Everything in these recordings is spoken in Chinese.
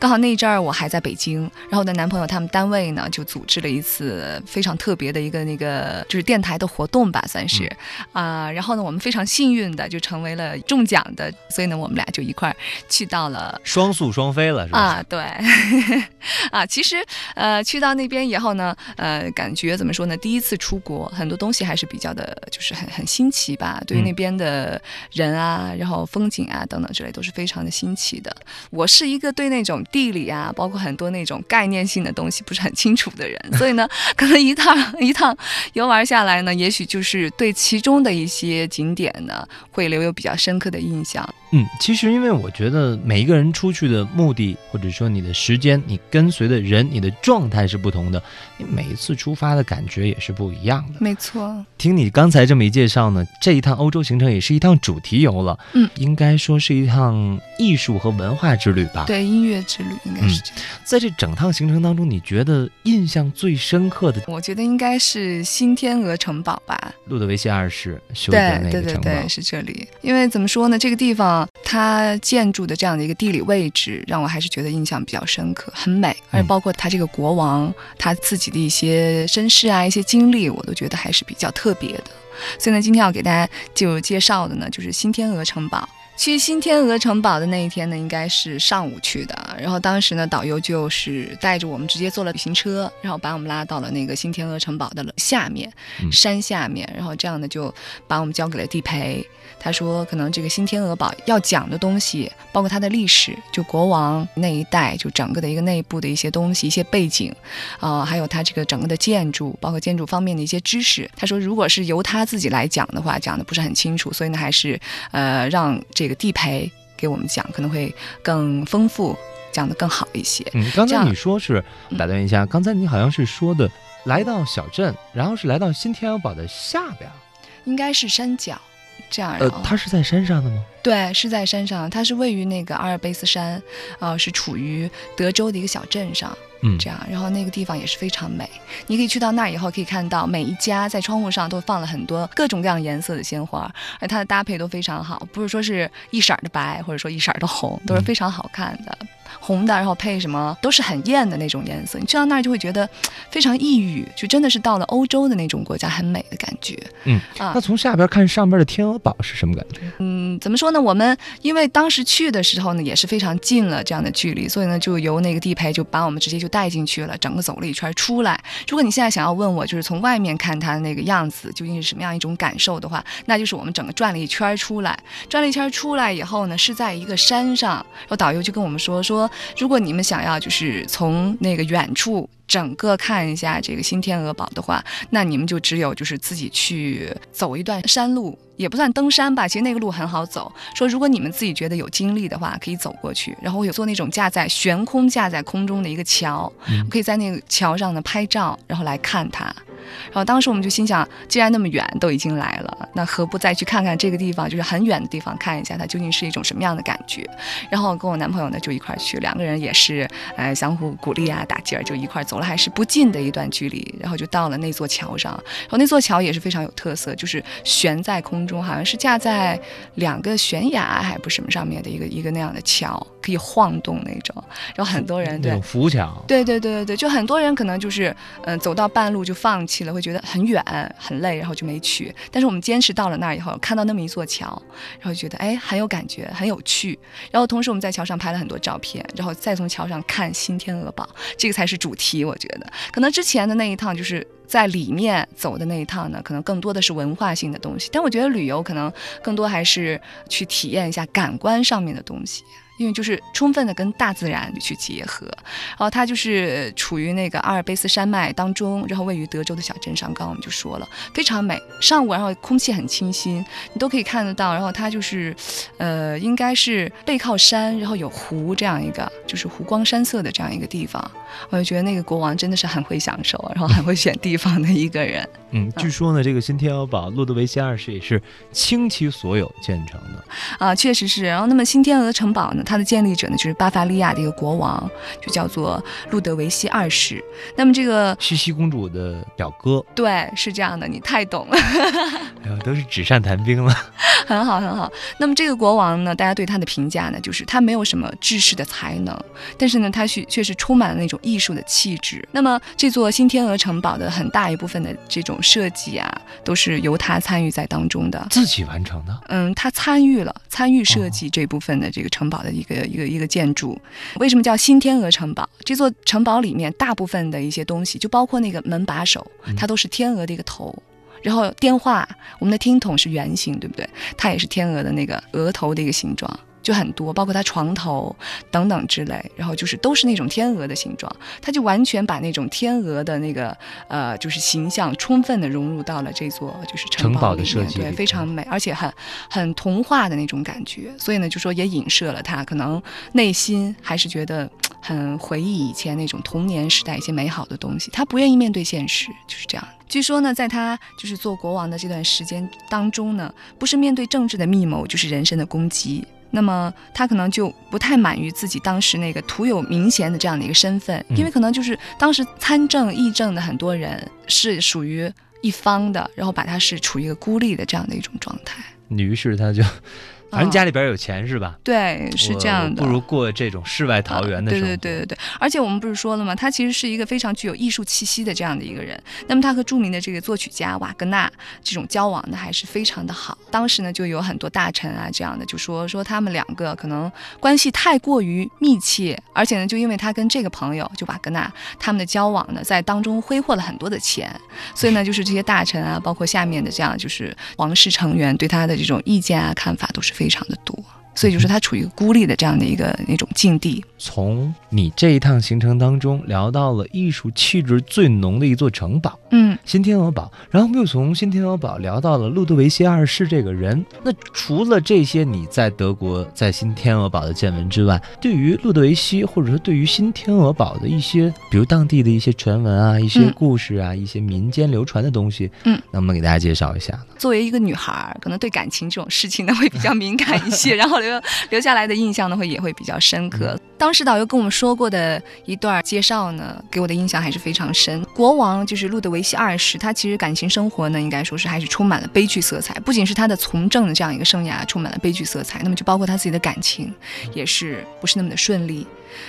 刚好那一阵儿我还在北京，然后我的男朋友他们单位呢就组织了一次非常特别的一个那个就是电台的活动吧，算是啊、然后呢我们非常幸运的就成为了中奖的，所以呢我们俩就一块儿去到了。双宿双飞了，是吧？啊，对，啊，其实呃，去到那边以后呢，呃，感觉怎么说呢？第一次出国，很多东西还是比较的，就是很很新奇吧。对于嗯那边的人啊，然后风景啊等等之类，都是非常的新奇的。我是一个对那种地理啊，包括很多那种概念性的东西不是很清楚的人，所以呢，可能一趟一趟游玩下来呢，也许就是对其中的一些景点呢，会留有比较深刻的印象。嗯，其实因为我觉得每一个人出去的目的，或者说你的时间，你跟随的人，你的状态是不同的，你每一次出发的感觉也是不一样的。没错，听你刚才这么一介绍呢，这一趟欧洲行程也是一趟主题游了，嗯，应该说是一趟艺术和文化之旅吧。，对音乐之旅应该是这样。在这整趟行程当中，你觉得印象最深刻的我觉得应该是新天鹅城堡吧。路德维希二世修的对对对那个城堡，对，是这里。因为怎么说呢，这个地方它建筑的这样的一个地理位置，让我还是觉得印象比较深刻，很美。而且包括他这个国王他自己的一些身世啊、一些经历，我都觉得还是比较特别的。所以呢，今天要给大家就介绍的呢，就是新天鹅城堡。去新天鹅城堡的那一天呢，应该是上午去的。然后当时呢，导游就是带着我们直接坐了旅行车，然后把我们拉到了那个新天鹅城堡的下面，嗯山下面。然后这样呢，就把我们交给了地陪。他说，可能这个新天鹅堡要讲的东西，包括它的历史，就国王那一代，就整个的一个内部的一些东西、一些背景，啊、还有它这个整个的建筑，包括建筑方面的一些知识。他说，如果是由他自己来讲的话，讲的不是很清楚，所以呢，还是呃让这个地陪给我们讲，可能会更丰富，讲的更好一些。嗯，刚才你说是嗯打断一下，刚才你好像是说的来到小镇，然后是来到新天鹅堡的下边，应该是山脚。这样，呃，它是在山上的吗？对，是在山上，它是位于那个阿尔卑斯山，呃，是处于德州的一个小镇上，嗯这样，然后那个地方也是非常美。你可以去到那儿以后，可以看到每一家在窗户上都放了很多各种各样颜色的鲜花，而它的搭配都非常好，不是说是一色儿的白，或者说一色儿的红，都是嗯非常好看的。红的，然后配什么都是很艳的那种颜色，你去到那儿就会觉得非常异域，就真的是到了欧洲的那种国家，很美的感觉。嗯啊那，从下边看上边的天鹅堡是什么感觉？嗯，怎么说呢？我们因为当时去的时候呢，也是非常近了这样的距离，所以呢，就由那个地陪就把我们直接就带进去了，整个走了一圈出来。如果你现在想要问我，就是从外面看它的那个样子究竟是什么样一种感受的话，那就是我们整个转了一圈出来，转了一圈出来以后呢，是在一个山上，然后导游就跟我们说说，如果你们想要就是从那个远处。整个看一下这个新天鹅堡的话，那你们就只有就是自己去走一段山路，也不算登山吧，其实那个路很好走。说如果你们自己觉得有精力的话，可以走过去，然后有做那种架在悬空架在空中的一个桥，嗯可以在那个桥上呢拍照，然后来看它。然后当时我们就心想，既然那么远都已经来了，那何不再去看看这个地方，就是很远的地方看一下它究竟是一种什么样的感觉。然后跟我男朋友呢就一块去，两个人也是呃相互鼓励啊打劲儿，就一块走了还是不近的一段距离，然后就到了那座桥上。然后那座桥也是非常有特色，就是悬在空中，好像是架在两个悬崖还不是什么上面的一个一个那样的桥，可以晃动那种。然后很多人对那种浮桥。对对对对对，就很多人可能就是，嗯、走到半路就放弃了，会觉得很远很累，然后就没去。但是我们坚持到了那儿以后，看到那么一座桥，然后觉得哎很有感觉，很有趣。然后同时我们在桥上拍了很多照片，然后再从桥上看新天鹅堡，这个才是主题。我觉得可能之前的那一趟就是。在里面走的那一趟呢，可能更多的是文化性的东西，但我觉得旅游可能更多还是去体验一下感官上面的东西。因为就是充分的跟大自然去结合，然后它就是处于那个阿尔卑斯山脉当中，然后位于德州的小镇上。刚刚我们就说了，非常美。上午然后空气很清新，你都可以看得到。然后它就是，呃，应该是背靠山，然后有湖这样一个，就是湖光山色的这样一个地方。我就觉得那个国王真的是很会享受，然后很会选地方的一个人。嗯，据说呢，这个新天鹅堡，路德维希二世也是倾其所有建成的。啊，确实是。然后，那么新天鹅城堡呢，它的建立者呢就是巴伐利亚的一个国王，就叫做路德维希二世。那么这个茜茜公主的表哥，对，是这样的，你太懂了，哎呦，都是纸上谈兵了。很好很好。那么这个国王呢，大家对他的评价呢，就是他没有什么治世的才能，但是呢，他却却是充满了那种艺术的气质。那么这座新天鹅城堡的很大一部分的这种设计啊，都是由他参与在当中的。自己完成的，嗯，他参与了参与设计这部分的这个城堡的一个、一个一个建筑。为什么叫新天鹅城堡？这座城堡里面大部分的一些东西，就包括那个门把手，它都是天鹅的一个头。然后电话，我们的听筒是圆形，对不对？它也是天鹅的那个额头的一个形状，就很多，包括他床头等等之类。然后就是都是那种天鹅的形状，他就完全把那种天鹅的那个呃，就是形象充分的融入到了这座就是城堡的里面对，设计对非常美，而且很很童话的那种感觉。所以呢，就说也影射了他可能内心还是觉得很回忆以前那种童年时代一些美好的东西，他不愿意面对现实，就是这样。据说呢，在他就是做国王的这段时间当中呢，不是面对政治的密谋，就是人身的攻击。那么他可能就不太满于自己当时那个徒有名衔的这样的一个身份，因为可能就是当时参政议政的很多人是属于一方的，然后把他是处于一个孤立的这样的一种状态。于是他就，反正家里边有钱是吧？对，是这样的。不如过这种世外桃源的生活。对对对对对，而且我们不是说了吗？他其实是一个非常具有艺术气息的这样的一个人。那么他和著名的这个作曲家瓦格纳这种交往呢，还是非常的好。当时呢，就有很多大臣啊这样的，就说说他们两个可能关系太过于密切，而且呢，就因为他跟这个朋友就瓦格纳他们的交往呢，在当中挥霍了很多的钱，所以呢，就是这些大臣啊，包括下面的这样就是皇室成员对他的这种意见啊看法都是非常的多。所以就是他处于一个孤立的这样的一个那种境地。从你这一趟行程当中聊到了艺术气质最浓的一座城堡嗯，新天鹅堡，然后我们又从新天鹅堡聊到了路德维希二世这个人。那除了这些你在德国在新天鹅堡的见闻之外，对于路德维希或者说对于新天鹅堡的一些，比如当地的一些传闻啊、一些嗯故事啊、一些民间流传的东西，嗯，能不能给大家介绍一下呢？作为一个女孩儿，可能对感情这种事情呢会比较敏感一些，然后留留下来的印象呢会也会比较深刻。当时导游跟我们说说过的一段介绍呢，给我的印象还是非常深。国王就是路德维希二世，他其实感情生活呢，应该说是还是充满了悲剧色彩。不仅是他的从政的这样一个生涯充满了悲剧色彩，那么就包括他自己的感情，也是不是那么的顺利。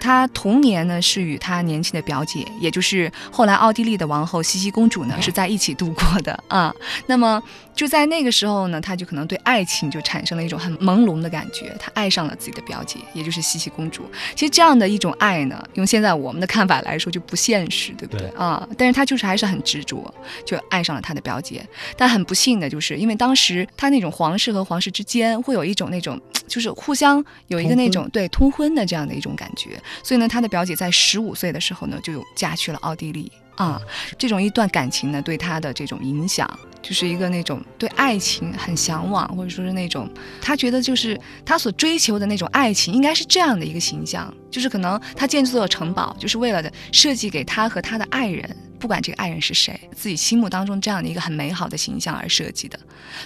他童年呢是与他年轻的表姐，也就是后来奥地利的王后茜茜公主呢是在一起度过的啊。那么就在那个时候呢，他就可能对爱情就产生了一种很朦胧的感觉，他爱上了自己的表姐，也就是茜茜公主。其实这样的一种爱呢，用现在我们的看法来说就不现实，对不对对啊？但是他就是还是很执着，就爱上了他的表姐。但很不幸的就是，因为当时他那种皇室和皇室之间会有一种那种，就是互相有一个那种对通婚的这样的一种感觉，所以呢，他的表姐在十五岁的时候呢，就有嫁去了奥地利啊。这种一段感情呢，对他的这种影响，就是一个那种对爱情很向往，或者说是那种他觉得就是他所追求的那种爱情，应该是这样的一个形象，就是可能他建这座城堡，就是为了设计给他和他的爱人。不管这个爱人是谁，自己心目当中这样的一个很美好的形象而设计的，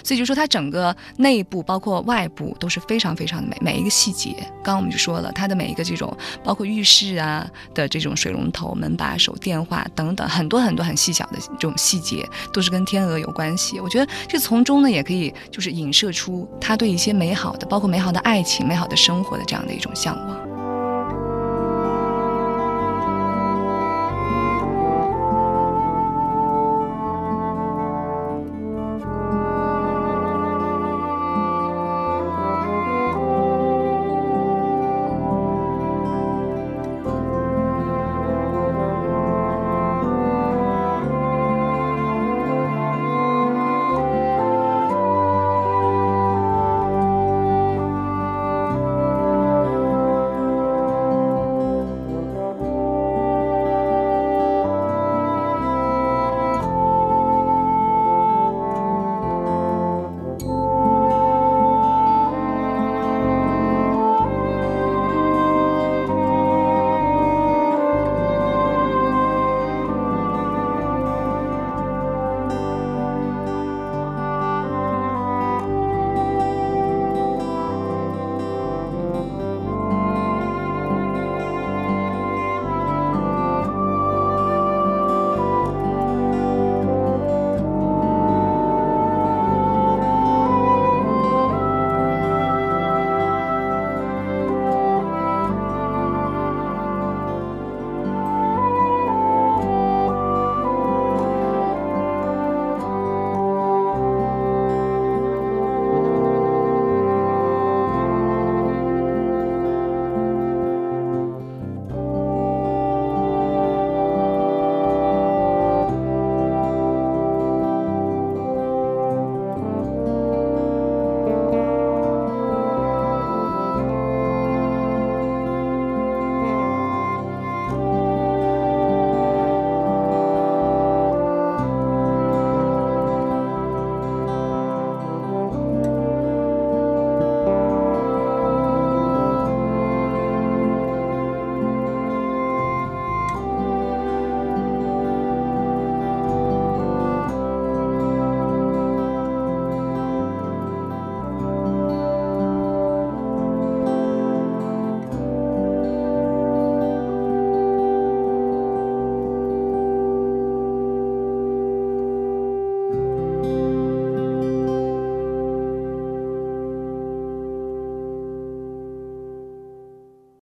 所以就说它整个内部包括外部都是非常非常的美，每一个细节，刚刚我们就说了，它的每一个这种包括浴室啊的这种水龙头、门把手、电话等等，很多很多很细小的这种细节，都是跟天鹅有关系。我觉得这从中呢，也可以就是影射出他对一些美好的，包括美好的爱情、美好的生活的这样的一种向往。